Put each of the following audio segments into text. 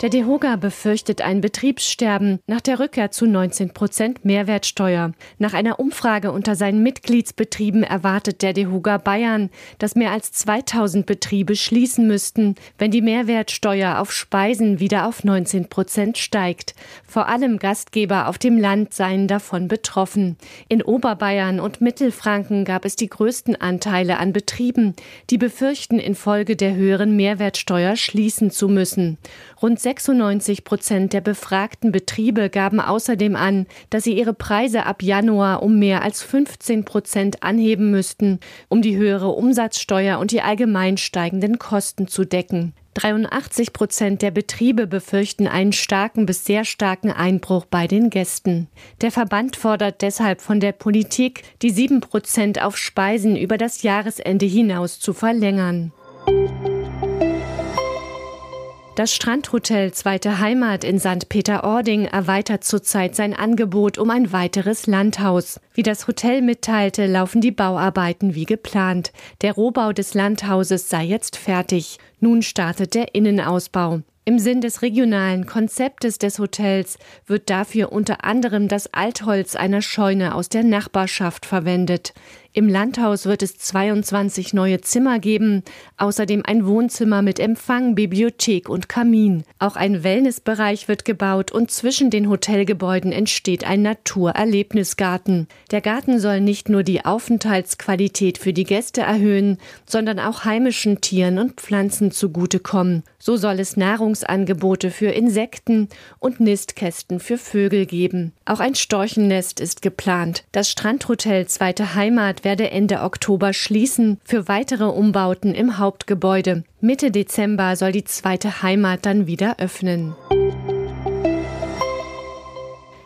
Der DEHOGA befürchtet ein Betriebssterben nach der Rückkehr zu 19 Prozent Mehrwertsteuer. Nach einer Umfrage unter seinen Mitgliedsbetrieben erwartet der DEHOGA Bayern, dass mehr als 2000 Betriebe schließen müssten, wenn die Mehrwertsteuer auf Speisen wieder auf 19 Prozent steigt. Vor allem Gastgeber auf dem Land seien davon betroffen. In Oberbayern und Mittelfranken gab es die größten Anteile an Betrieben, die befürchten, infolge der höheren Mehrwertsteuer schließen zu müssen. Rund 96 Prozent der befragten Betriebe gaben außerdem an, dass sie ihre Preise ab Januar um mehr als 15 Prozent anheben müssten, um die höhere Umsatzsteuer und die allgemein steigenden Kosten zu decken. 83 Prozent der Betriebe befürchten einen starken bis sehr starken Einbruch bei den Gästen. Der Verband fordert deshalb von der Politik, die 7 Prozent auf Speisen über das Jahresende hinaus zu verlängern. Das Strandhotel Zweite Heimat in St. Peter-Ording erweitert zurzeit sein Angebot um ein weiteres Landhaus. Wie das Hotel mitteilte, laufen die Bauarbeiten wie geplant. Der Rohbau des Landhauses sei jetzt fertig. Nun startet der Innenausbau. Im Sinn des regionalen Konzeptes des Hotels wird dafür unter anderem das Altholz einer Scheune aus der Nachbarschaft verwendet. Im Landhaus wird es 22 neue Zimmer geben, außerdem ein Wohnzimmer mit Empfang, Bibliothek und Kamin. Auch ein Wellnessbereich wird gebaut und zwischen den Hotelgebäuden entsteht ein Naturerlebnisgarten. Der Garten soll nicht nur die Aufenthaltsqualität für die Gäste erhöhen, sondern auch heimischen Tieren und Pflanzen zugutekommen. So soll es Nahrungsangebote für Insekten und Nistkästen für Vögel geben. Auch ein Storchennest ist geplant. Das Strandhotel Zweite Heimat werde Ende Oktober schließen für weitere Umbauten im Hauptgebäude. Mitte Dezember soll die zweite Heimat dann wieder öffnen.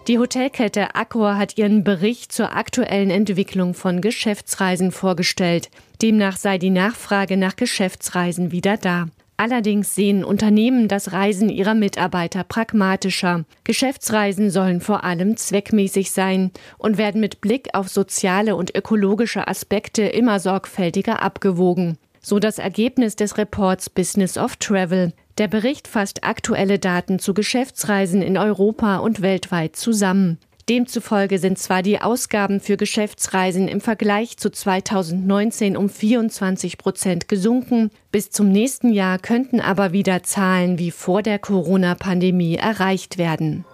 Die Hotelkette Accor hat ihren Bericht zur aktuellen Entwicklung von Geschäftsreisen vorgestellt. Demnach sei die Nachfrage nach Geschäftsreisen wieder da. Allerdings sehen Unternehmen das Reisen ihrer Mitarbeiter pragmatischer. Geschäftsreisen sollen vor allem zweckmäßig sein und werden mit Blick auf soziale und ökologische Aspekte immer sorgfältiger abgewogen. So das Ergebnis des Reports Business of Travel. Der Bericht fasst aktuelle Daten zu Geschäftsreisen in Europa und weltweit zusammen. Demzufolge sind zwar die Ausgaben für Geschäftsreisen im Vergleich zu 2019 um 24 Prozent gesunken, bis zum nächsten Jahr könnten aber wieder Zahlen wie vor der Corona-Pandemie erreicht werden.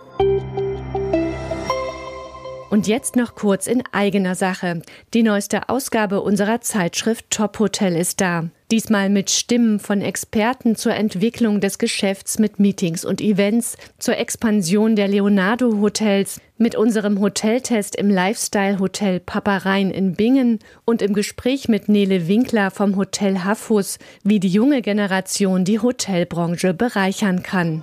Und jetzt noch kurz in eigener Sache. Die neueste Ausgabe unserer Zeitschrift Top Hotel ist da. Diesmal mit Stimmen von Experten zur Entwicklung des Geschäfts mit Meetings und Events, zur Expansion der Leonardo Hotels, mit unserem Hoteltest im Lifestyle Hotel Paparein in Bingen und im Gespräch mit Nele Winkler vom Hotel Haffus, wie die junge Generation die Hotelbranche bereichern kann.